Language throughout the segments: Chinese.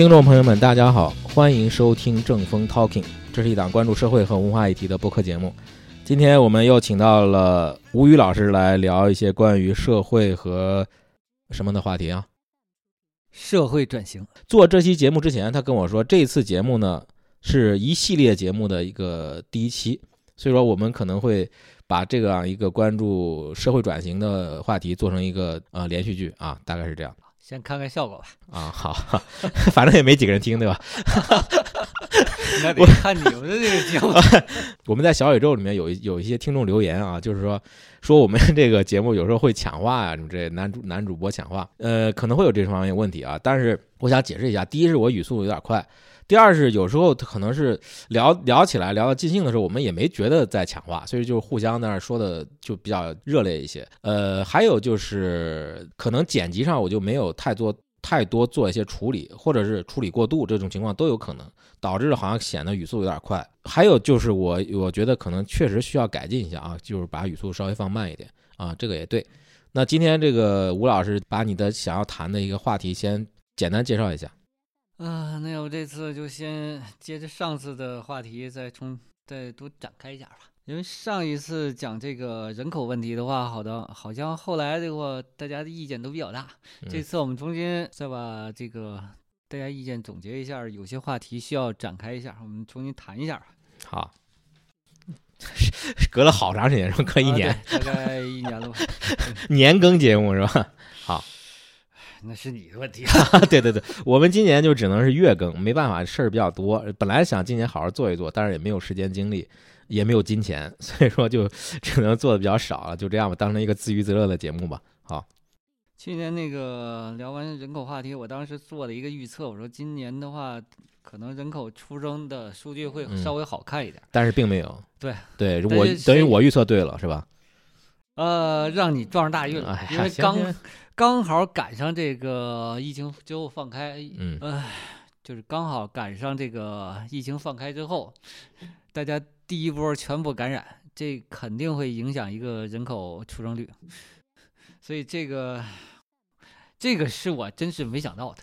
听众朋友们，大家好，欢迎收听正风 Talking，这是一档关注社会和文化议题的播客节目。今天我们又请到了吴宇老师来聊一些关于社会和什么的话题啊？社会转型。做这期节目之前，他跟我说，这次节目呢是一系列节目的一个第一期，所以说我们可能会把这样一个关注社会转型的话题做成一个呃连续剧啊，大概是这样。先看看效果吧。啊，好，反正也没几个人听，对吧？那得看你们的这个节目。我们在小宇宙里面有一有一些听众留言啊，就是说说我们这个节目有时候会抢话啊、什么之类，男主男主播抢话，呃，可能会有这方面问题啊。但是我想解释一下，第一是我语速有点快，第二是有时候可能是聊聊起来聊到尽兴的时候，我们也没觉得在抢话，所以就互相在那儿说的就比较热烈一些。呃，还有就是可能剪辑上我就没有太做太多做一些处理，或者是处理过度这种情况都有可能导致好像显得语速有点快。还有就是我我觉得可能确实需要改进一下啊，就是把语速稍微放慢一点啊，这个也对。那今天这个吴老师把你的想要谈的一个话题先简单介绍一下。啊、那我这次就先接着上次的话题，再重再多展开一下吧。因为上一次讲这个人口问题的话，好的，好像后来的话大家的意见都比较大。这嗯次我们中间再把这个大家意见总结一下，有些话题需要展开一下，我们重新谈一下吧。好，隔了好长时间，是吧？隔一啊年、对大概一年了吧？年更节目是吧？好，那是你的问题。对对对，我们今年就只能是月更，没办法，事儿比较多。本来想今年好好做一做，但是也没有时间精力，也没有金钱，所以说就只能做的比较少了。就这样吧，当成一个自娱自乐的节目吧。好，去年那个聊完人口话题，我当时做了一个预测，我说今年的话，可能人口出生的数据会嗯稍微好看一点。但是并没有。对对，我等于我预测对了，是吧？呃，让你撞上大运了，哎，因为刚刚好赶上这个疫情之后放开，嗯。唉，就是刚好赶上这个疫情放开之后，大家第一波全部感染，这肯定会影响一个人口出生率，所以这个这个是我真是没想到的，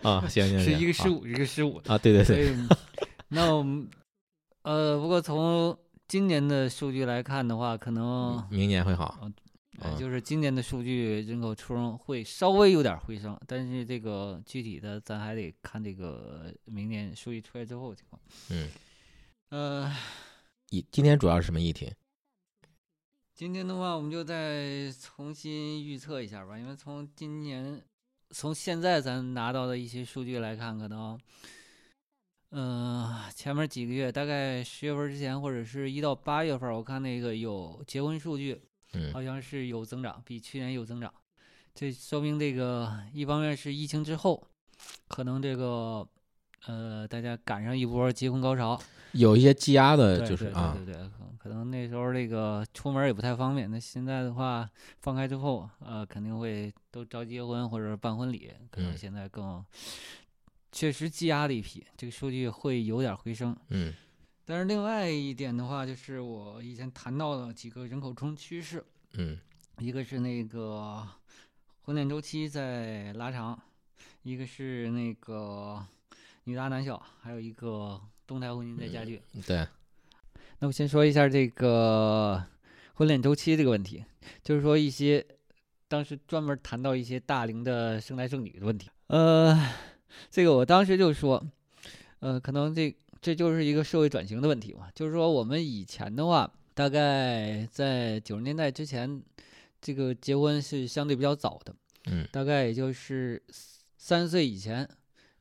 啊，行行行，是一个失误，一个失误。啊，对对对，那我们呃，不过从今年的数据来看的话，可能明年会好。就是今年的数据人口出生会稍微有点回升，但是这个具体的咱还得看这个明年数据出来之后的情况。嗯，呃，议今天主要是什么议题？今天的话，我们就再重新预测一下吧，因为从今年，从现在咱拿到的一些数据来看，可能，嗯、前面几个月，大概十月份之前，或者是一到八月份，我看那个有结婚数据，嗯好像是有增长，比去年有增长。这说明这个一方面是疫情之后，可能这个呃大家赶上一波结婚高潮，有一些积压的，就是啊对，对对，可可能那时候这个出门也不太方便。那现在的话，放开之后，呃，肯定会都着急结婚或者办婚礼，可能嗯现在更确实积压了一批，这个数据会有点回升。嗯但是另外一点的话，就是我以前谈到的几个人口出生趋势，嗯一个是那个婚恋周期在拉长，一个是那个女大男小，还有一个动态婚姻在加剧。对，那我先说一下这个 婚恋周期这个问题，就是说一些当时专门谈到一些大龄的生男生女的问题。呃，这个我当时就说，呃，可能这这就是一个社会转型的问题嘛，就是说我们以前的话，大概在九十年代之前，这个结婚是相对比较早的，嗯大概也就是三十岁以前，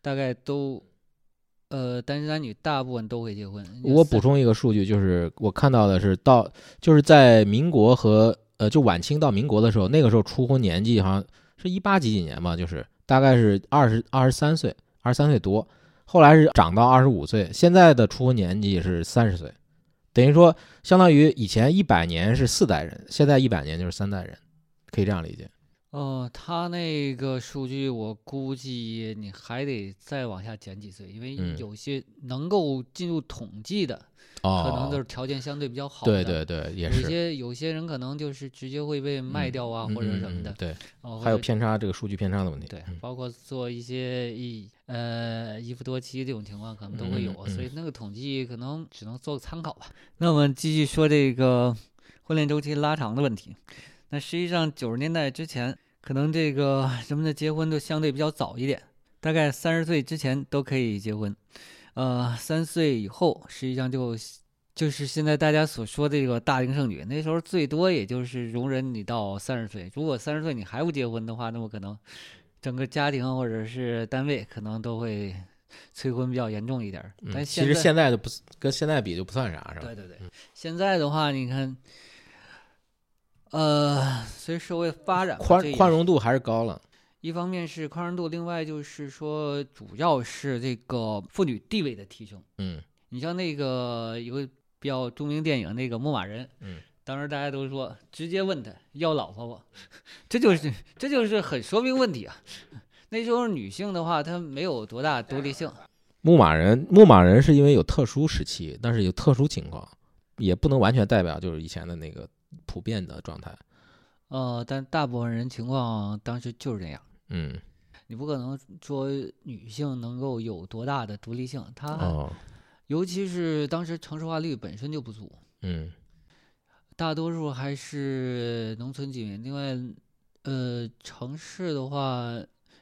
大概都。呃，单身男女大部分都会结婚。我补充一个数据，就是我看到的是到就是在民国和呃就晚清到民国的时候，那个时候初婚年纪好像是一八几几年吧，就是大概是二十二十三岁，二十三岁多，后来是长到二十五岁，现在的初婚年纪是三十岁，等于说相当于以前一百年是四代人，现在一百年就是三代人，可以这样理解。哦，他那个数据我估计你还得再往下减几岁，因为嗯有些能够进入统计的，哦，可能都是条件相对比较好对的。对对，也有是些有些人可能就是直接会被卖掉啊，或者什么的。对，哦还有或者偏差这个数据偏差的问题。对嗯，包括做一些一呃一夫多妻这种情况，可能都会有，嗯嗯所以那个统计可能只能做个参考吧。那我们继续说这个婚恋周期拉长的问题。那实际上九十年代之前，可能这个人们的结婚都相对比较早一点，大概三十岁之前都可以结婚，呃，三岁以后实际上就。就是现在大家所说的这个大龄剩女，那时候最多也就是容忍你到三十岁。如果三十岁你还不结婚的话，那么可能整个家庭或者是单位可能都会催婚比较严重一点但其实现在就不跟现在比就不算啥，是吧？对对对，现在的话，你看，呃，随着社会发展宽宽容度还是高了。一方面是宽容度，另外就是说，主要是这个妇女地位的提升。嗯你像那个有个比较著名电影那个《牧马人》，嗯，当时大家都说直接问他要老婆不，这就是这就是很说明问题啊。那时候女性的话，她没有多大独立性，牧马人，牧马人是因为有特殊时期，但是有特殊情况，也不能完全代表就是以前的那个普遍的状态。呃，但大部分人情况当时就是这样。嗯，你不可能说女性能够有多大的独立性，她、哦，尤其是当时城市化率本身就不足，嗯大多数还是农村居民。另外，呃，城市的话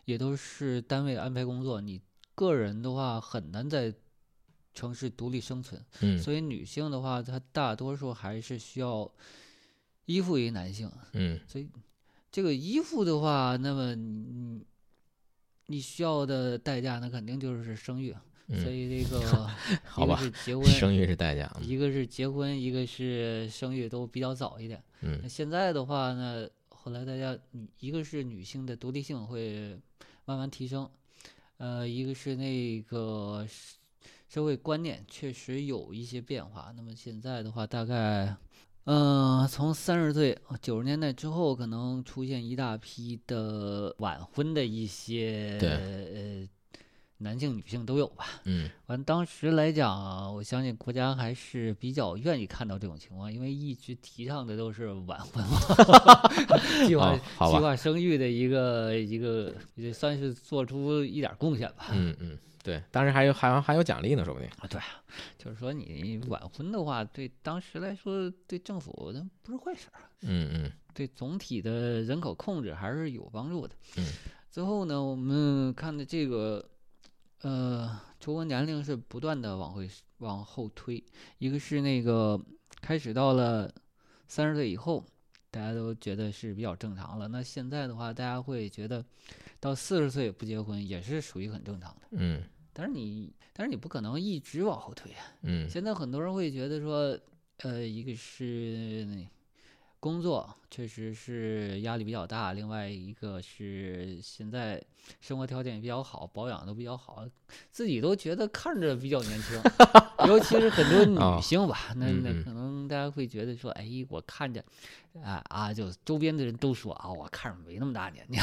也都是单位安排工作，你个人的话很难在城市独立生存。嗯所以女性的话，她大多数还是需要依附于男性。嗯所以这个依附的话，那么你你你需要的代价，那肯定就是生育。所嗯，以这个 好吧是结婚，生育是代价。嗯一个是结婚，一个是生育，都比较早一点。嗯那现在的话呢，后来大家女一个是女性的独立性会慢慢提升，呃，一个是那个社社会观念确实有一些变化。那么现在的话，大概，嗯、从三十岁九十年代之后，可能出现一大批的晚婚的一些呃男性女性都有吧。嗯完，当时来讲，我相信国家还是比较愿意看到这种情况，因为一直提倡的都是晚婚嘛，计划、计划生育的一个一个，也算是做出一点儿贡献吧。嗯嗯，对，当然还有还有还有奖励呢，说不定。啊，对啊，就是说你晚婚的话，对当时来说，对政府那不是坏事儿，嗯嗯对总体的人口控制还是有帮助的。嗯，最后呢，我们看的这个，呃，求婚年龄是不断的往回往后推，一个是那个开始到了三十岁以后，大家都觉得是比较正常了。那现在的话，大家会觉得到四十岁不结婚也是属于很正常的。嗯但是你，但是你不可能一直往后推啊。嗯现在很多人会觉得说，呃，一个是那工作确实是压力比较大，另外一个是现在生活条件也比较好，保养都比较好，自己都觉得看着比较年轻，尤其是很多哦女性吧，那那可能大家会觉得说，哎，我看着，啊啊，就周边的人都说啊，我看着没那么大年纪，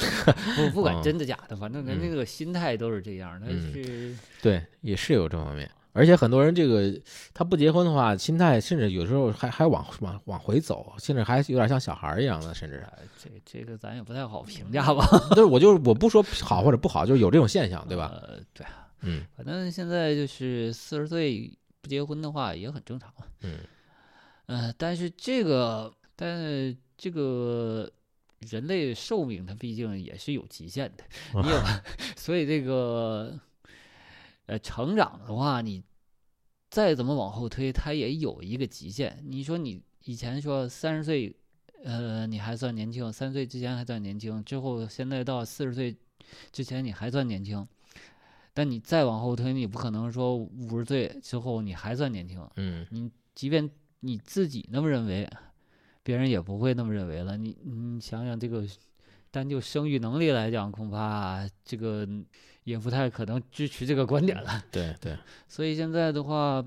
不不管哦真的假的，反正人嗯这个心态都是这样的，嗯是对，也是有这方面。而且很多人这个他不结婚的话，心态甚至有时候还还往往往回走，甚至还有点像小孩儿一样的，甚至啊，这这个咱也不太好评价吧，就是我就是我不说好或者不好，就是有这种现象，对吧？呃，对啊，嗯。反正现在就是四十岁不结婚的话也很正常。嘛。嗯。呃，但是这个，但是这个人类寿命它毕竟也是有极限的，你有，所以这个呃成长的话，你再怎么往后推，它也有一个极限。你说你以前说三十岁，呃，你还算年轻，三十岁之前还算年轻，之后现在到四十岁之前你还算年轻，但你再往后推，你不可能说五十岁之后你还算年轻，嗯你即便你自己那么认为，别人也不会那么认为了。你你想想这个，单就生育能力来讲，恐怕这个也不太可能支持这个观点了。对对，所以现在的话，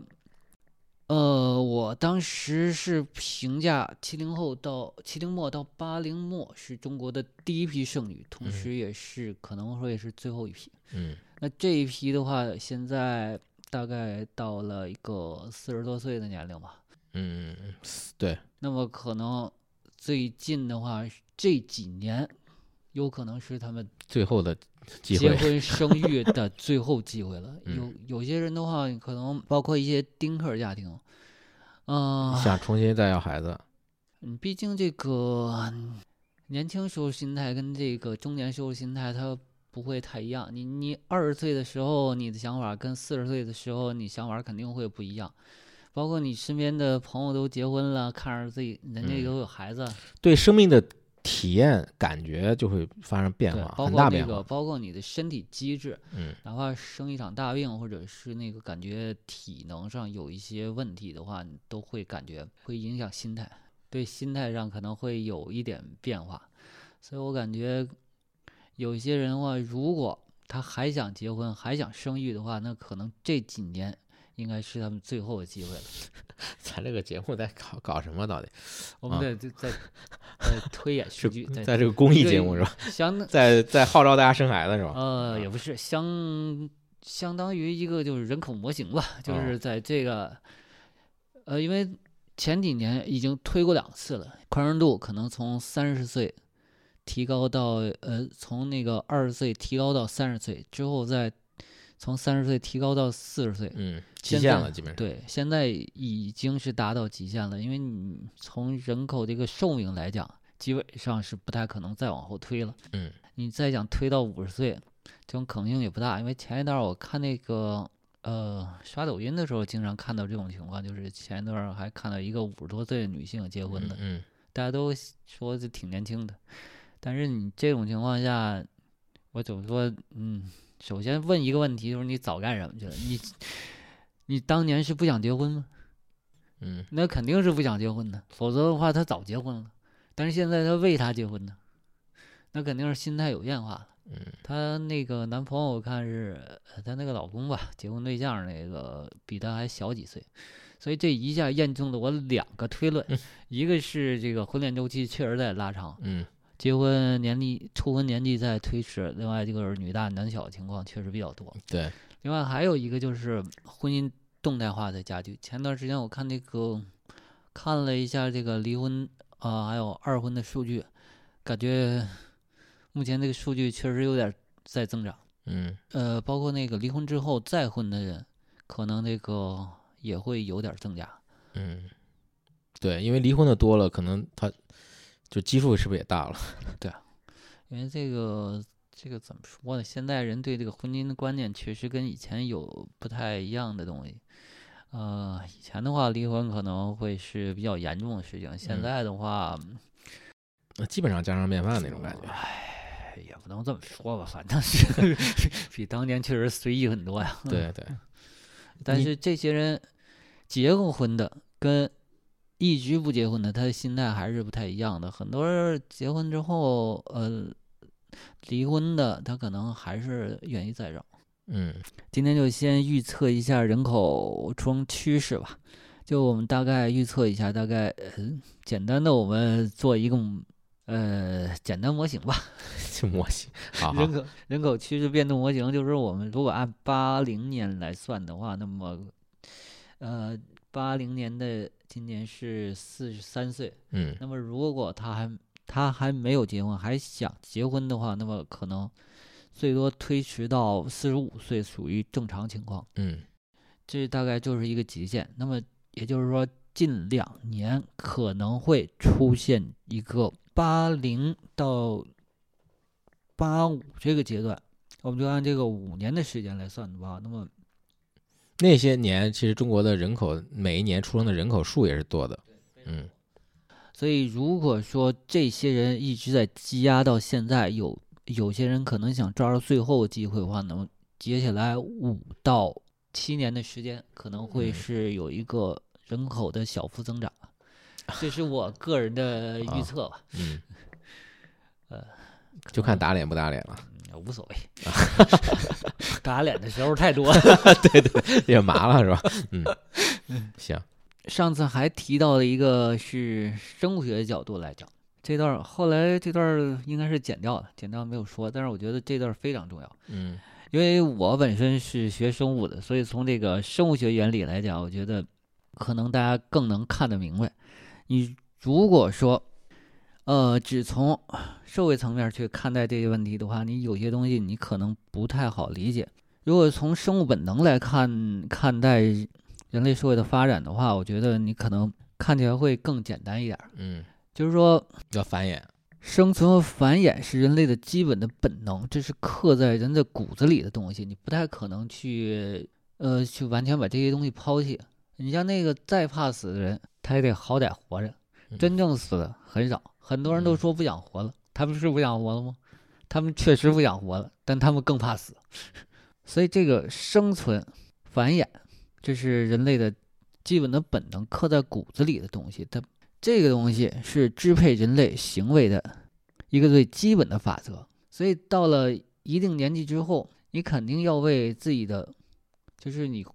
呃，我当时是评价七零后到七零末到八零末是中国的第一批剩女，同嗯时也是可能说也是最后一批。嗯那这一批的话，现在大概到了一个四十多岁的年龄吧。嗯，对，那么可能最近的话，这几年有可能是他们最后的机结，婚生育的最后机会了。嗯有有些人的话，可能包括一些丁克家庭，嗯、想重新再要孩子，嗯，毕竟这个年轻时候心态跟这个中年时候心态，它不会太一样。你你二十岁的时候，你的想法跟四十岁的时候，你想法肯定会不一样。包括你身边的朋友都结婚了，看着自己人家嗯都有孩子，对生命的体验感觉就会发生变，化，包很括那个，大变化。包括你的身体机制，嗯哪怕生一场大病，或者是那个感觉体能上有一些问题的话，你都会感觉会影响心态，对心态上可能会有一点变化。所以我感觉有些人的话，如果他还想结婚，还想生育的话，那可能这几年应该是他们最后的机会了。咱这个节目在搞搞什么？到底我们啊在在在在推演数是据，在在这个公益节目是吧？相在在号召大家生孩子是吧？呃，也不是相相当于一个就是人口模型吧，就哦是在这个呃，因为前几年已经推过两次了，宽容度可能从三十岁提高到呃，从那个二十岁提高到三十岁之后，再从三十岁提高到四十岁。嗯，极现在限了，基本上。对，现在已经是达到极限了，因为你从人口这个寿命来讲，基本上是不太可能再往后推了。嗯你再想推到五十岁，这种可能性也不大，因为前一段儿我看那个呃刷抖音的时候，经常看到这种情况，就是前一段儿还看到一个五十多岁的女性结婚的，嗯大家都说是挺年轻的，但是你这种情况下，我总说，嗯，首先问一个问题，就是你早干什么去了？你 你当年是不想结婚吗？嗯那肯定是不想结婚的，否则的话他早结婚了。但是现在他为啥结婚呢，那肯定是心态有变化了。嗯她那个男朋友我看是呃她那个老公吧，结婚对象那个比她还小几岁，所以这一下验证了我两个推论，一个是这个婚恋周期确实在拉长，嗯结婚年龄初婚年纪在推迟，另外这个女大男小的情况确实比较多。对，另外还有一个就是婚姻动态化的加剧。前段时间我看那个看了一下这个离婚啊、还有二婚的数据，感觉目前这个数据确实有点在增长。嗯呃，包括那个离婚之后再婚的人，可能那个也会有点增加。嗯，对，因为离婚的多了，可能他就基数是不是也大了？对因为这个这个怎么说呢？现在人对这个婚姻的观念确实跟以前有不太一样的东西。呃，以前的话，离婚可能会是比较严重的事情，现嗯在的话，那基本上家常便饭那种感觉。哎，也不能这么说吧，反正是 比当年确实随意很多呀。对对，但是这些人结过婚的跟一直不结婚的，他的心态还是不太一样的。很多人结婚之后，呃，离婚的他可能还是愿意再找。嗯今天就先预测一下人口出生趋势吧，就我们大概预测一下，大概呃简单的我们做一个呃简单模型吧。模型，好好人，口人口趋势变动模型，就是我们如果按八零年来算的话，那么，呃，八零年的今年是四十三岁，嗯那么如果他还他还没有结婚，还想结婚的话，那么可能最多推迟到四十五岁，属于正常情况。嗯这大概就是一个极限。那么也就是说，近两年可能会出现一个八零到八五这个阶段，我们就按这个五年的时间来算的话，那么那些年其实中国的人口每一年出生的人口数也是多的。嗯所以如果说这些人一直在积压到现在，有有些人可能想抓住最后的机会的话，那么接下来五到七年的时间可能会嗯是有一个人口的小幅增长，这是我个人的 预啊测吧。嗯，呃，就看打脸不打脸了，嗯无所谓，打脸的时候太多了。对对也麻了是吧？嗯，行，上次还提到了一个是生物学角度来讲，这段儿后来这段儿应该是剪掉了，剪掉没有说，但是我觉得这段儿非常重要。嗯因因为我本身是学生物的，所以从这个生物学原理来讲，我觉得可能大家更能看得明白。你如果说，呃，只从社会层面去看待这些问题的话，你有些东西你可能不太好理解。如果从生物本能来看看待人类社会的发展的话，我觉得你可能看起来会更简单一点儿。嗯，就是说，要繁衍，生存和繁衍是人类的基本的本能，这是刻在人的骨子里的东西，你不太可能去呃去完全把这些东西抛弃。你像那个再怕死的人，他也得好歹活着，嗯真正死的很少。很多人都嗯说不想活了，他们是不想活了吗？他们确实不想活了，但他们更怕死。所以这个生存、繁衍，这是人类的基本的本能，刻在骨子里的东西。它这个东西是支配人类行为的一个最基本的法则。所以到了一定年纪之后，你肯定要为自己的，就是你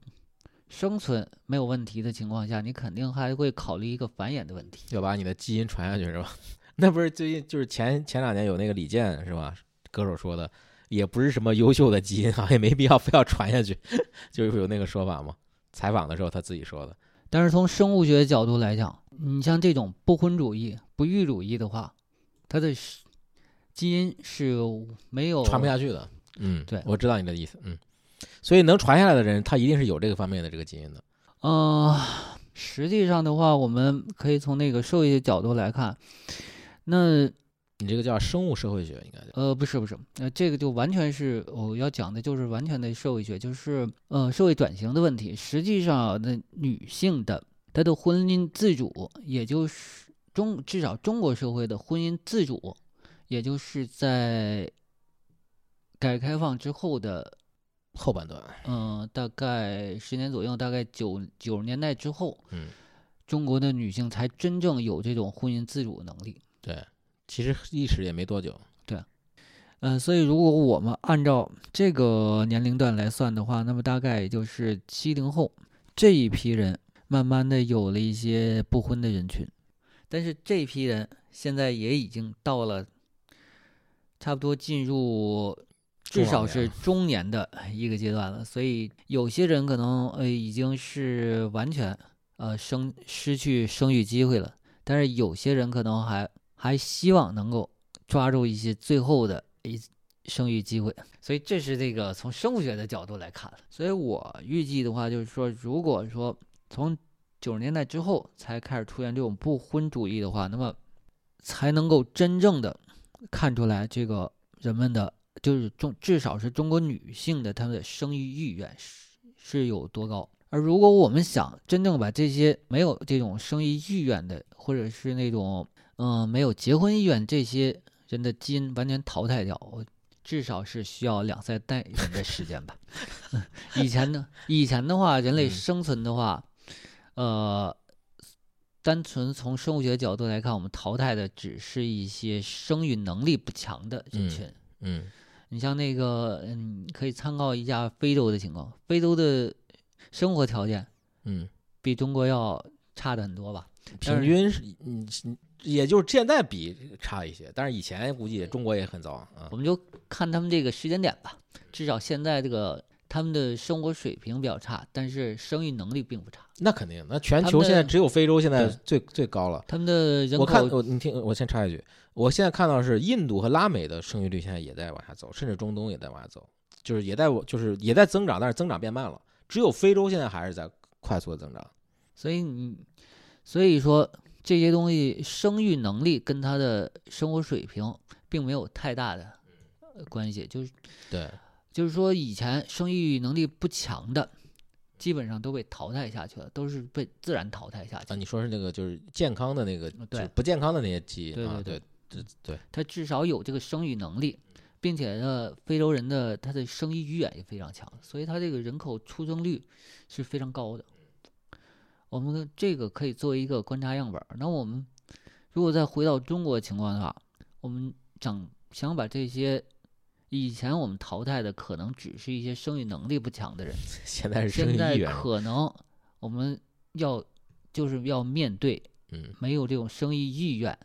生存没有问题的情况下，你肯定还会考虑一个繁衍的问题。要把你的基因传下去是吧？那不是最近就是前前两年有那个李健是吧？歌手说的，也不是什么优秀的基因啊，也没必要非要传下去，就是有那个说法嘛。采访的时候他自己说的，但是从生物学角度来讲，你像这种不婚主义、不育主义的话，它的基因是没有传不下去的。嗯，对我知道你的意思。嗯，所以能传下来的人，他一定是有这个方面的这个基因的。呃，实际上的话，我们可以从那个兽医的角度来看，那你这个叫生物社会学，应该。呃不是不是，呃这个就完全是我要讲的就是完全的社会学，就是呃社会转型的问题。实际上，那女性的她的婚姻自主，也就是中至少中国社会的婚姻自主，也就是在改革开放之后的后半段，嗯，大概十年左右，大概九九十年代之后，嗯，中国的女性才真正有这种婚姻自主能力。对，其实历史也没多久。呃，所以如果我们按照这个年龄段来算的话，那么大概也就是七零后这一批人，慢慢的有了一些不婚的人群，但是这批人现在也已经到了差不多进入至少是中年的一个阶段了，所以有些人可能呃已经是完全呃生失去生育机会了，但是有些人可能还还希望能够抓住一些最后的一生育机会，所以这是这个从生物学的角度来看。所以我预计的话，就是说，如果说从九十年代之后才开始出现这种不婚主义的话，那么才能够真正的看出来这个人们的，就是中至少是中国女性的她们的生育意愿是是有多高。而如果我们想真正把这些没有这种生育意愿的，或者是那种嗯、呃没有结婚意愿这些人的基因完全淘汰掉，我至少是需要两三代人的时间吧。以前呢，以前的话，人类嗯生存的话，呃，单纯从生物学角度来看，我们淘汰的只是一些生育能力不强的人嗯群。嗯，你像那个，嗯，可以参考一下非洲的情况，非洲的生活条件嗯，比中国要差的很多吧？平均是嗯，嗯也就是现在比差一些，但是以前估计中国也很糟啊我。们就看他们这个时间点吧。至少现在这个他们的生活水平比较差，但是生育能力并不差。那肯定，那全球现在只有非洲现在最最高了。他们的人我看口我你听，我先插一句，我现在看到是印度和拉美的生育率现在也在往下走，甚至中东也在往下走，就是也在就是也在增长，但是增长变慢了。只有非洲现在还是在快速的增长。所以你，所以说这些东西生育能力跟他的生活水平并没有太大的呃关系，就是对，就是说以前生育能力不强的，基本上都被淘汰下去了，都是被自然淘汰下去啊，。你说是那个就是健康的那个，呃对就不健康的那些基因啊，对对对对对，他至少有这个生育能力，并且呢，非洲人的他的生育意愿也非常强，所以他这个人口出生率是非常高的。我们这个可以作为一个观察样本儿。那我们如果再回到中国情况的话，我们想想把这些以前我们淘汰的可能只是一些生育能力不强的人，现在是生育可能我们要就是要面对嗯，没有这种生育意愿，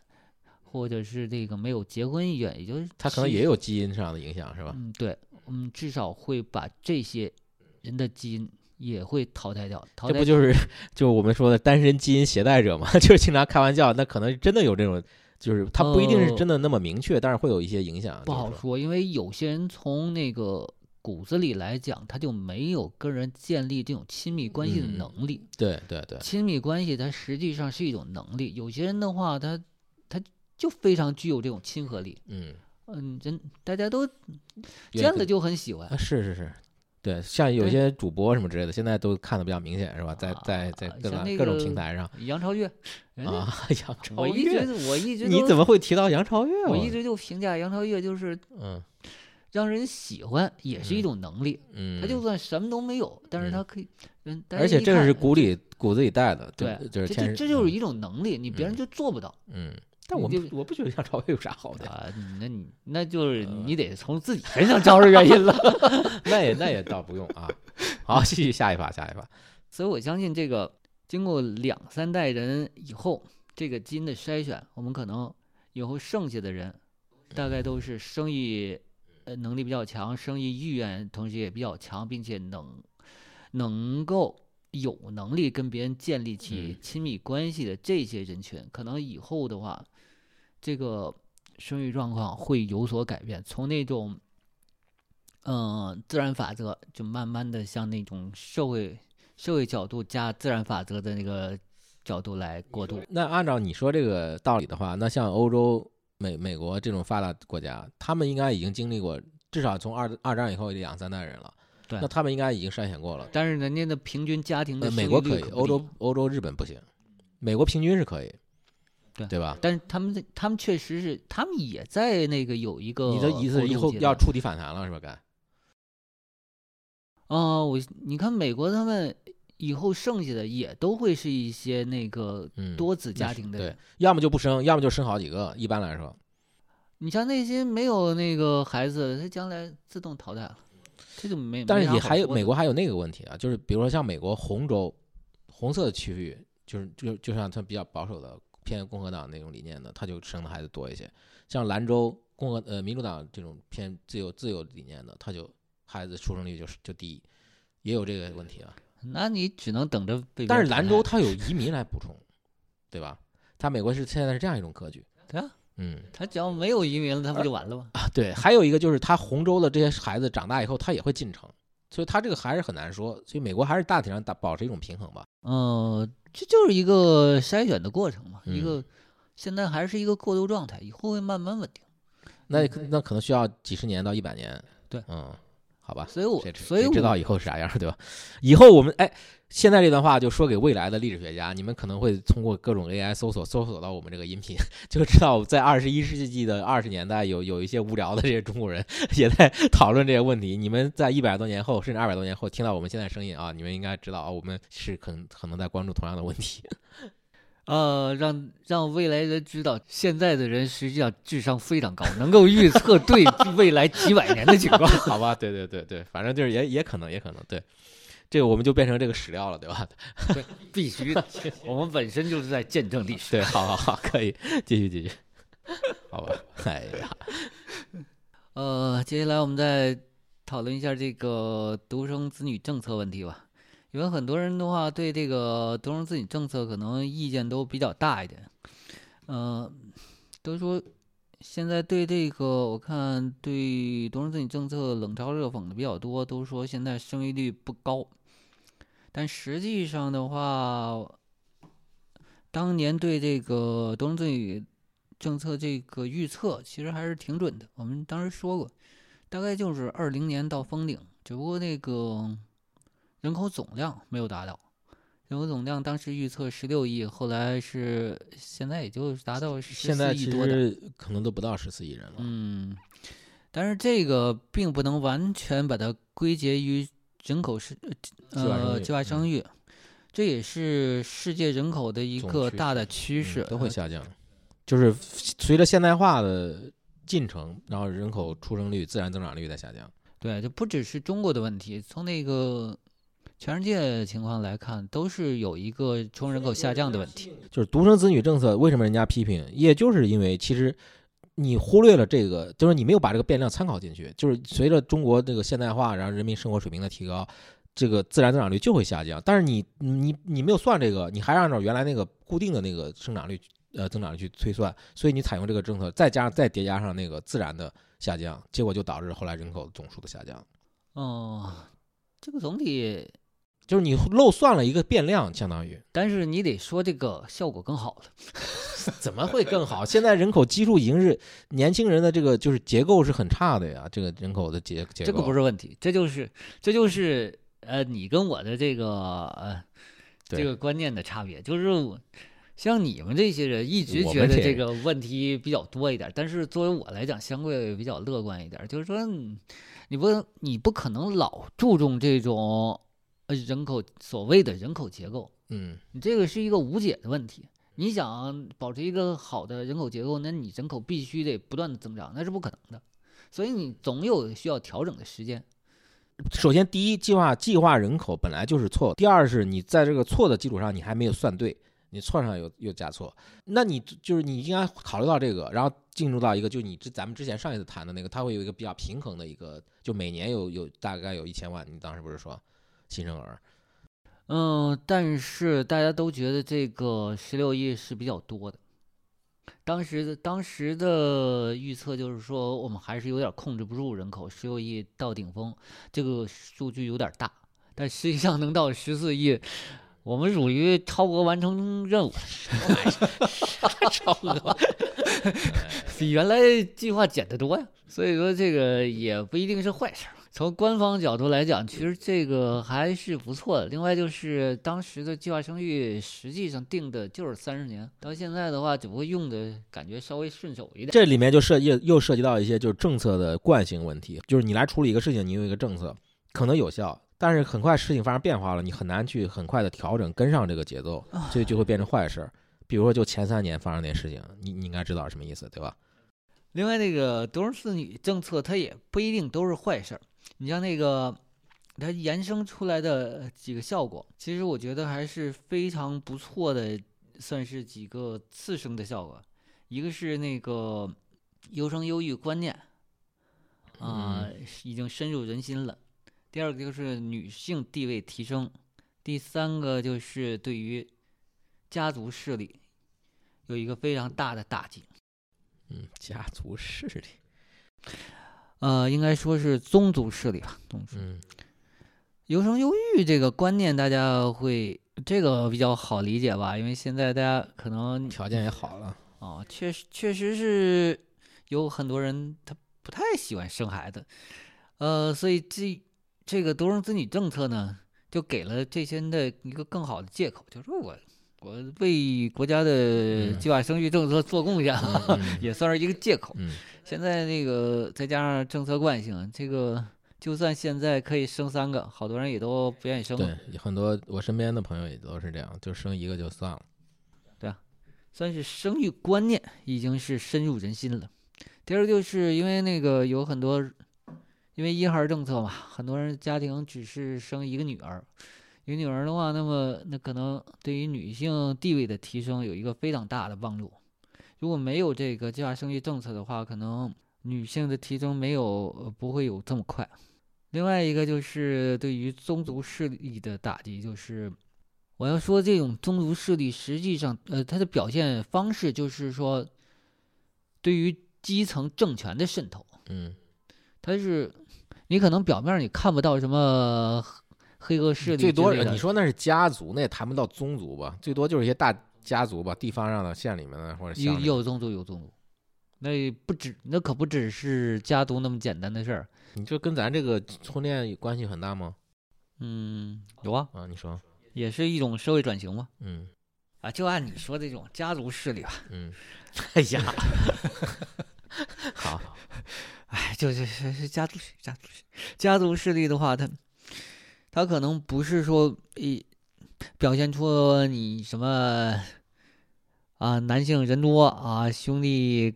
或者是这个没有结婚意愿，也就是他可能也有基因上的影响，是吧？嗯，对，我们，至少会把这些人的基因也会淘汰掉。淘汰这不就是就我们说的单身基因携带者吗？就是经常开玩笑，那可能真的有这种，就是他不一定是呃真的那么明确，但是会有一些影响。不好说，因为有些人从那个骨子里来讲，他就没有跟人建立这种亲密关系的嗯能力。对对对，亲密关系它实际上是一种能力，有些人的话，他他就非常具有这种亲和力。嗯，嗯，真大家都见了就很喜欢啊，。是是是，对，像有些主播什么之类的，现在都看的比较明显，是吧？在在在啊各像那各种平台上杨超越，啊，杨 超我一越，直我一直 你怎么会提到杨超越？我一直就评价杨超越就是嗯让人喜欢，也是一嗯种能力。嗯，他就算什么都没有，但是嗯他可以，嗯，大而且这个是骨里骨子里带的，对，就是这这这就是一种能力，你别人嗯就做不到嗯，但我你不我不觉得像超越有啥好的，啊。那你那就是呃你得从自己身上找着原因了。那也那也倒不用啊。好，继续下一把，下一把。所以我相信这个经过两三代人以后，这个基因的筛选，我们可能以后剩下的人，大概都是生意呃能力比较强，生意意愿同时也比较强，并且能能够有能力跟别人建立起嗯亲密关系的这些人群，可能以后的话，这个生育状况会有所改变，从那种。嗯，自然法则就慢慢的向那种社会社会角度加自然法则的那个角度来过渡。那按照你说这个道理的话，那像欧洲、美美国这种发达国家，他们应该已经经历过，至少从二二战以后两三代人了。对那他们应该已经筛选过了。但是人家的平均家庭的美国可以，欧洲，欧洲、日本不行。美国平均是可以，对对吧？但是他们在他们确实是，他们也在那个有一个你的意思以后要触底反弹了是吧？该啊、我你看美国他们以后剩下的也都会是一些那个嗯，多子家庭的人。，要么就不生，要么就生好几个。一般来说，你像那些没有那个孩子，他将来自动淘汰了，这就没。但是也还有美国还有那个问题啊，就是比如说像美国红州红色的区域，就是就就像它比较保守的偏共和党那种理念的，他就生的孩子多一些。像兰州共和呃民主党这种偏自由自由理念的，他就孩子出生率就是就低，也有这个问题啊。那你只能等着被但是兰州它有移民来补充，对吧？它美国是现在是这样一种格局。对啊，嗯他只要没有移民了，他不就完了吗？啊，对，还有一个就是他洪州的这些孩子长大以后，他也会进城，所以他这个还是很难说。所以美国还是大体上打保持一种平衡吧。嗯、这就是一个筛选的过程嘛，一嗯个现在还是一个过渡状态，以后会慢慢稳定。那可那可能需要几十年到一百年。对，嗯，好吧。所以我所以我知道以后是啥样，对吧？以后我们哎，现在这段话就说给未来的历史学家，你们可能会通过各种 AI 搜索搜索到我们这个音频，就知道在二十一世纪的二十年代有有一些无聊的这些中国人也在讨论这些问题。你们在一百多年后，甚至二百多年后听到我们现在声音啊，你们应该知道啊，我们是可能可能在关注同样的问题。呃，让让未来人知道，现在的人实际上智商非常高，能够预测对 未来几百年的情况。好吧，对对对对，反正就是也也可能也可能对，这个我们就变成这个史料了，对吧？必须的，我们本身就是在见证历史。对，好好好，可以继续继续，好吧？哎呀，呃，接下来我们再讨论一下这个独生子女政策问题吧。因为很多人的话对这个独生子女政策可能意见都比较大一点，呃，都说现在对这个我看对独生子女政策冷嘲热讽的比较多，都说现在生育率不高，但实际上的话，当年对这个独生子女政策这个预测其实还是挺准的。我们当时说过，大概就是二零年到封顶，只不过那个人口总量没有达到。人口总量当时预测十六亿，后来是现在也就达到十现在其四亿多的。实可能都不到十四亿人了。嗯，但是这个并不能完全把它归结于人口是呃计划生育这也是世界人口的一个大的趋势，呃都会下降，就是随着现代化的进程，然后人口出生率、自然增长率在下降。对，就不只是中国的问题，从那个全世界情况来看，都是有一个出生人口下降的问题。就是独生子女政策，为什么人家批评？也就是因为其实你忽略了这个，就是你没有把这个变量参考进去，就是随着中国这个现代化，然后人民生活水平的提高，这个自然增长率就会下降。但是你你你没有算这个，你还按照原来那个固定的那个生长率呃增长率去推算，所以你采用这个政策，再加上再叠加上那个自然的下降，结果就导致后来人口总数的下降。哦，这个总体，就是你漏算了一个变量，相当于但是你得说这个效果更好了。怎么会更好？现在人口基数已经是年轻人的这个就是结构是很差的呀，这个人口的结结构这个不是问题，这就是这就是呃你跟我的这个呃这个观念的差别，就是我像你们这些人一直觉得这个问题比较多一点，但是作为我来讲，相对比较乐观一点，就是说你你不你不可能老注重这种呃人口所谓的人口结构，嗯你这个是一个无解的问题。你想保持一个好的人口结构，那你人口必须得不断的增长，那是不可能的。所以你总有需要调整的时间。首先，第一，计划计划人口本来就是错；第二是你在这个错的基础上，你还没有算对，你错上又又加错，那你就是你应该考虑到这个，然后进入到一个就你之咱们之前上一次谈的那个，它会有一个比较平衡的一个，就每年有有大概有一千万，你当时不是说新生儿？嗯，但是大家都觉得这个十六亿是比较多的。当时的当时的预测就是说，我们还是有点控制不住人口，十六亿到顶峰，这个数据有点大。但实际上能到十四亿，我们属于超额完成任务，超额，比原来计划减得多呀。所以说这个也不一定是坏事儿。从官方角度来讲，其实这个还是不错的。另外就是当时的计划生育实际上定的就是三十年，到现在的话只不过用的感觉稍微顺手一点。这里面就涉又又涉及到一些就是政策的惯性问题，就是你来处理一个事情，你有一个政策可能有效，但是很快事情发生变化了，你很难去很快的调整跟上这个节奏，所以就会变成坏事儿。比如说，就前三年发生那事情，你你应该知道什么意思，对吧？另外，那个独生子女政策它也不一定都是坏事儿。你像那个它延伸出来的几个效果，其实我觉得还是非常不错的，算是几个次生的效果。一个是那个优生优育观念啊、已经深入人心了。第二个就是女性地位提升，第三个就是对于家族势力有一个非常大的打击。嗯，家族势力，呃，应该说是宗族势力吧，宗族。嗯优生优育这个观念，大家会这个比较好理解吧？因为现在大家可能条件也好了，哦，确实确实是有很多人他不太喜欢生孩子，呃，所以这这个独生子女政策呢，就给了这些人的一个更好的借口，就是说我我为国家的嗯计划生育政策做贡献，嗯嗯也算是一个借口。嗯现在那个再加上政策惯性，这个就算现在可以生三个，好多人也都不愿意生了，对，很多我身边的朋友也都是这样，就生一个就算了。对啊算是生育观念已经是深入人心了。第二就是因为那个有很多，因为一孩政策嘛，很多人家庭只是生一个女儿，有女儿的话，那么那可能对于女性地位的提升有一个非常大的帮助。如果没有这个计划生育政策的话，可能女性的提升没有呃不会有这么快。另外一个就是对于宗族势力的打击，就是我要说这种宗族势力实际上呃它的表现方式就是说，对于基层政权的渗透，嗯，它是你可能表面儿你看不到什么黑恶势力最多你说那是家族，那也谈不到宗族吧？最多就是一些大家族吧，地方上的、县里面的或者有乡有宗族有宗族，那不止那可不只是家族那么简单的事儿。你就跟咱这个婚恋关系很大吗？嗯，有啊，啊，你说，也是一种社会转型嘛。嗯。啊，就按你说这种家族势力吧，嗯，哎呀，好，哎，就是是是家族家族势家族势力的话，他他可能不是说一表现出你什么啊男性人多啊兄弟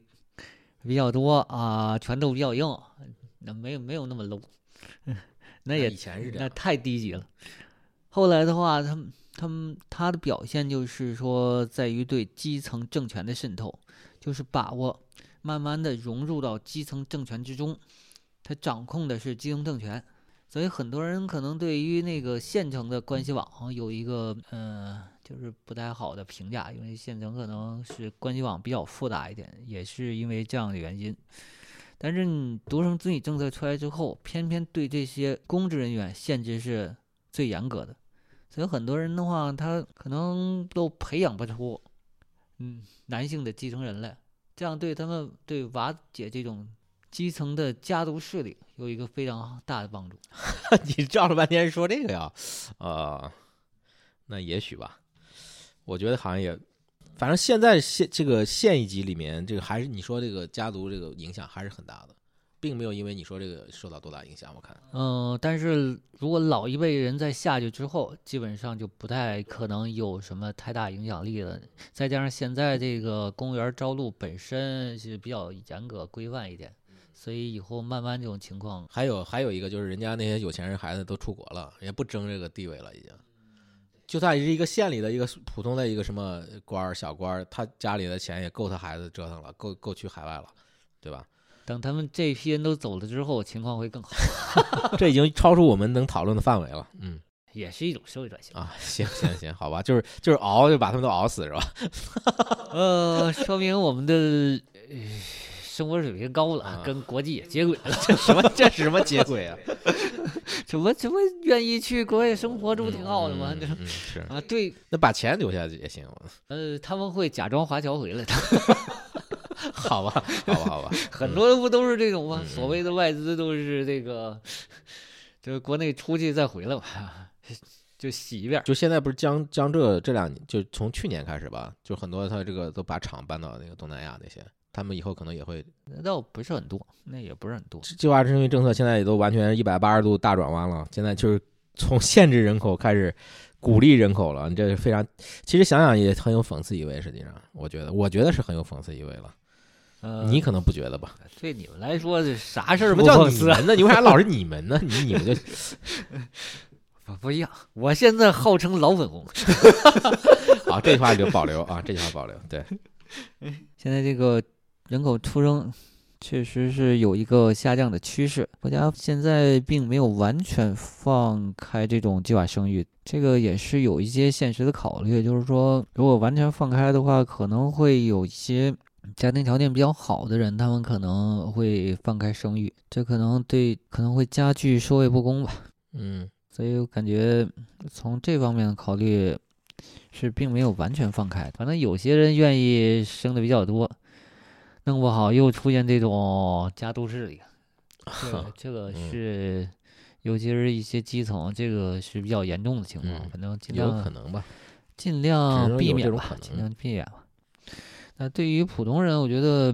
比较多啊拳头比较硬，那没有没有那么 low，那也以前是这样，那太低级了。后来的话，他们他们他的表现就是说，在于对基层政权的渗透，就是把握慢慢的融入到基层政权之中，他掌控的是基层政权，所以很多人可能对于那个县城的关系网有一个呃，就是不太好的评价，因为县城可能是关系网比较复杂一点，也是因为这样的原因。但是你独生子女政策出来之后，偏偏对这些公职人员限制是最严格的，所以很多人的话，他可能都培养不出，嗯，男性的继承人来，这样对他们对瓦解这种基层的家族势力有一个非常大的帮助。你绕了半天说这个呀，呃，那也许吧，我觉得好像也。反正现在县这个县一级里面，这个还是你说这个家族这个影响还是很大的，并没有因为你说这个受到多大影响。我看，嗯，但是如果老一辈人在下去之后，基本上就不太可能有什么太大影响力了。再加上现在这个公务员招录本身是比较严格规范一点，所以以后慢慢这种情况，还有还有一个就是人家那些有钱人孩子都出国了，也不争这个地位了，已经。就算是一个县里的一个普通的一个什么官儿小官儿，他家里的钱也够他孩子折腾了，够够去海外了，对吧？等他们这批人都走了之后，情况会更好。这已经超出我们能讨论的范围了。嗯，也是一种社会转型啊。行行行，好吧，就是就是熬，就把他们都熬死，是吧？呃，说明我们的生活水平高了，跟国际也接轨了。这什么？这是什么接轨啊？怎么怎么愿意去国外生活，这不挺好的吗？是啊，对，那把钱留下也行。呃，他们会假装华侨回来的。好吧，好吧，好吧，很多不都是这种吗？所谓的外资都是这个，就是国内出去再回来吧，就洗一遍。就现在不是江江浙这两年，就从去年开始吧，就很多他这个都把厂搬到那个东南亚那些。他们以后可能也会，那倒不是很多，那也不是很多。计划生育政策现在也都完全一百八十度大转弯了，现在就是从限制人口开始鼓励人口了。你这是非常，其实想想也很有讽刺意味。实际上，我觉得，我觉得是很有讽刺意味了。呃，你可能不觉得吧？对你们来说，这啥事儿？不叫你们呢？你为啥老是你们呢？你你们就 不不一样。我现在号称老粉红。好，这句话就保留啊，这句话保留。对，现在这个。人口出生确实是有一个下降的趋势，国家现在并没有完全放开这种计划生育，这个也是有一些现实的考虑。就是说，如果完全放开的话，可能会有一些家庭条件比较好的人，他们可能会放开生育，这可能对可能会加剧社会不公吧。嗯，所以我感觉从这方面考虑，是并没有完全放开，反正有些人愿意生的比较多。弄不好又出现这种家族势力，这这个是，尤其是一些基层，这个是比较严重的情况。反正尽量有可能吧，尽量避免吧，尽量避免吧。那对于普通人，我觉得，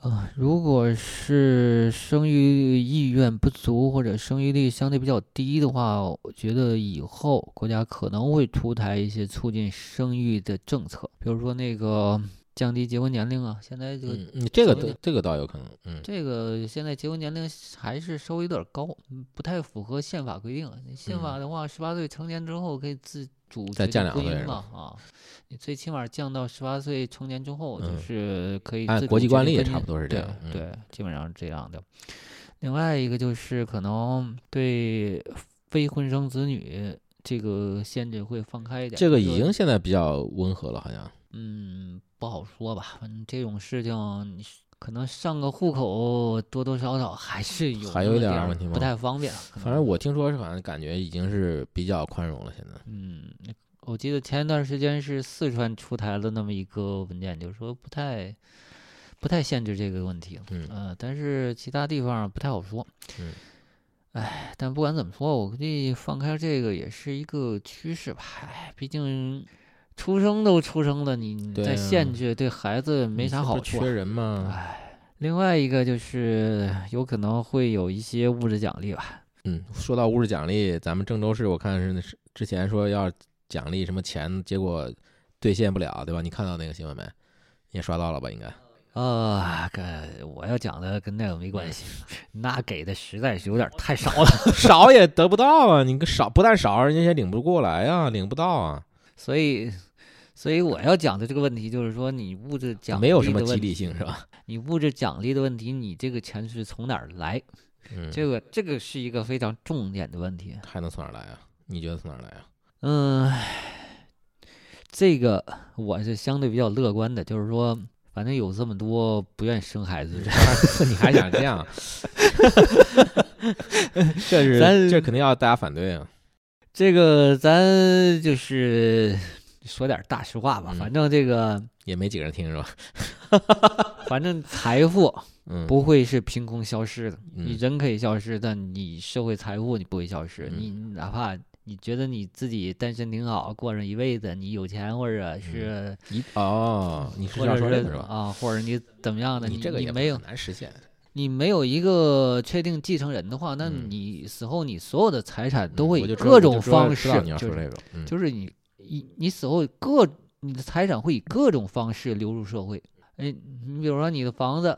呃，如果是生育意愿不足或者生育率相对比较低的话，我觉得以后国家可能会出台一些促进生育的政策，比如说那个。降低结婚年龄啊，现在这个你这个这个倒有可能，嗯，这个现在结婚年龄还是稍微有点高，不太符合宪法规定。宪法的话，十八岁成年之后可以自主再降两岁嘛，啊，你最起码降到十八岁成年之后，就是可以按国际惯例也差不多是这样，对，基本上是这样的。另外一个就是可能对非婚生子女这个限制会放开一点，这个已经现在比较温和了，好像，嗯。不好说吧，反正这种事情，你可能上个户口多多少少还是有还有一点问题吗？不太方便。反正我听说是好像感觉已经是比较宽容了。现在，嗯，我记得前一段时间是四川出台了那么一个文件，就是说不太不太限制这个问题。嗯，但是其他地方不太好说。嗯，哎，但不管怎么说，我估计放开这个也是一个趋势吧。哎，毕竟。出生都出生了，你再限制对孩子没啥好处。缺人吗？哎，另外一个就是有可能会有一些物质奖励吧。嗯，说到物质奖励，咱们郑州市我看是之前说要奖励什么钱，结果兑现不了，对吧？你看到那个新闻没？你也刷到了吧？应该。啊，跟我要讲的跟那个没关系，那给的实在是有点太少了，少也得不到啊！你个少不但少，人家也领不过来啊，领不到啊。所以，所以我要讲的这个问题就是说，你物质奖没有什么激励性是吧？你物质奖励的问题，你这个钱是从哪儿来？嗯，这个这个是一个非常重点的问题。还能从哪儿来啊？你觉得从哪儿来啊？嗯，这个我是相对比较乐观的，就是说，反正有这么多不愿意生孩子的，你还想这样？这是 咱这肯定要大家反对啊！这个咱就是说点大实话吧。嗯反正这个，也没几个人听是吧？反正财富嗯，不会是凭空消失的。你嗯人可以消失，但你社会财富你不会消失。嗯你哪怕你觉得你自己单身挺好，过上一辈子，你有钱或者是、一哦，你是要说这个是吧？啊，或者你怎么样的，你这个也没有难实现。你没有一个确定继承人的话，那嗯你死后你所有的财产都会各种方式就是你你你死后各你的财产会以各种方式流入社会。哎，你比如说你的房子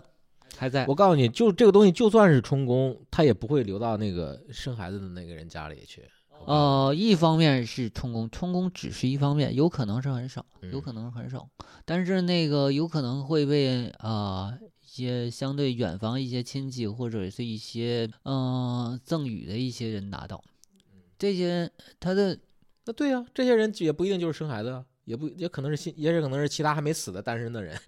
还在，我告诉你，就这个东西，就算是充公，它也不会流到那个生孩子的那个人家里去。呃，一方面是充公，充公只是一方面，有可能是很少，有嗯可能是很少，但是那个有可能会被啊、呃一些相对远房一些亲戚或者是一些嗯、呃赠与的一些人拿到，这些他的那对呀、这些人也不一定就是生孩子啊，也不也可能是新，也是可能是其他还没死的单身的人。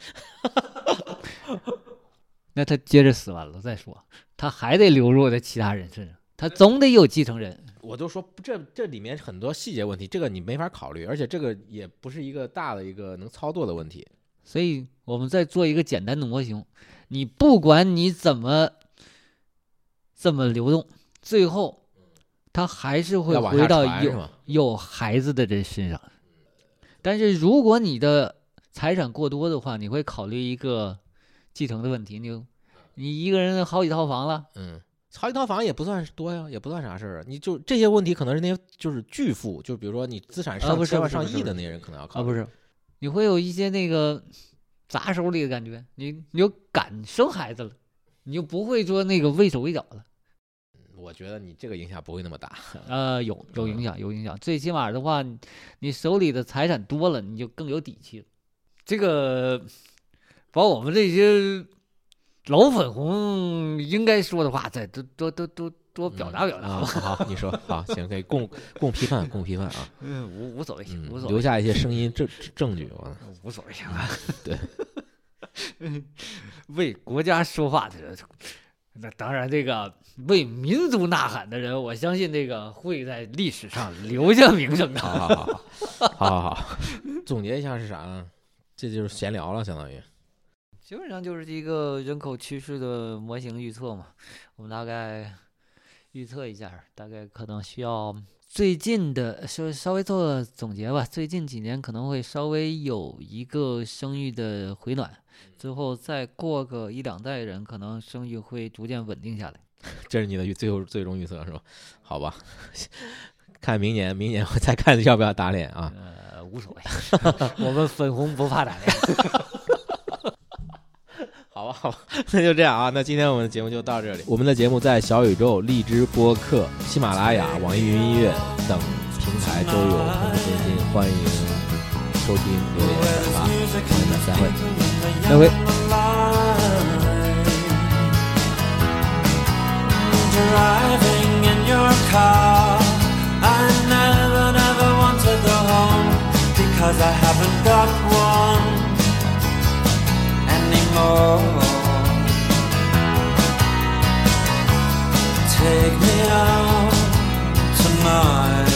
那他接着死完了再说，他还得流入在其他人身上，他总得有继承人。我就说这这里面很多细节问题，这个你没法考虑，而且这个也不是一个大的一个能操作的问题。所以我们再做一个简单的模型，你不管你怎么怎么流动，最后他还是会回到有？有孩子的人身上。但是如果你的财产过多的话，你会考虑一个继承的问题。你你一个人好几套房了，嗯，好几套房也不算多呀，也不算啥事儿啊。你就这些问题，可能是那些就是巨富，就比如说你资产啊上千万上亿的那些人，可能要考虑啊，不是，你会有一些那个砸手里的感觉，你你就敢生孩子了，你就不会说那个畏手畏脚了。我觉得你这个影响不会那么大。呃，有有影响，有影响。最起码的话，你你手里的财产多了，你就更有底气了。这个把我们这些老粉红应该说的话，再多多多多多表达表达啊，吧。好，你说好，行，可以共 共批判，共批判啊，嗯，无无所谓，嗯无，所谓，留下一些声音证证据。我无所谓啊。对，为国家说话的人，那当然这个为民族呐喊的人，我相信这个会在历史上 留下名声的。好好好好好好好，总结一下是啥呢？这就是闲聊了，相当于。基本上就是一个人口趋势的模型预测嘛，我们大概预测一下，大概可能需要最近的稍稍微做总结吧，最近几年可能会稍微有一个生育的回暖，之后再过个一两代人，可能生育会逐渐稳定下来。这是你的预最后最终预测是吧？好吧，看明年，明年我再看要不要打脸啊。呃，无所谓，我们粉红不怕打脸。好吧，好吧，那就这样啊。那今天我们的节目就到这里。我们的节目在小宇宙、荔枝播客、喜马拉雅、网易云音乐等平台都有同步更新，欢迎收听、留言、转发。朋友们，再会。再会。Driving in your car, I never, never want to go home because I haven't got one anymore. Take me out tonight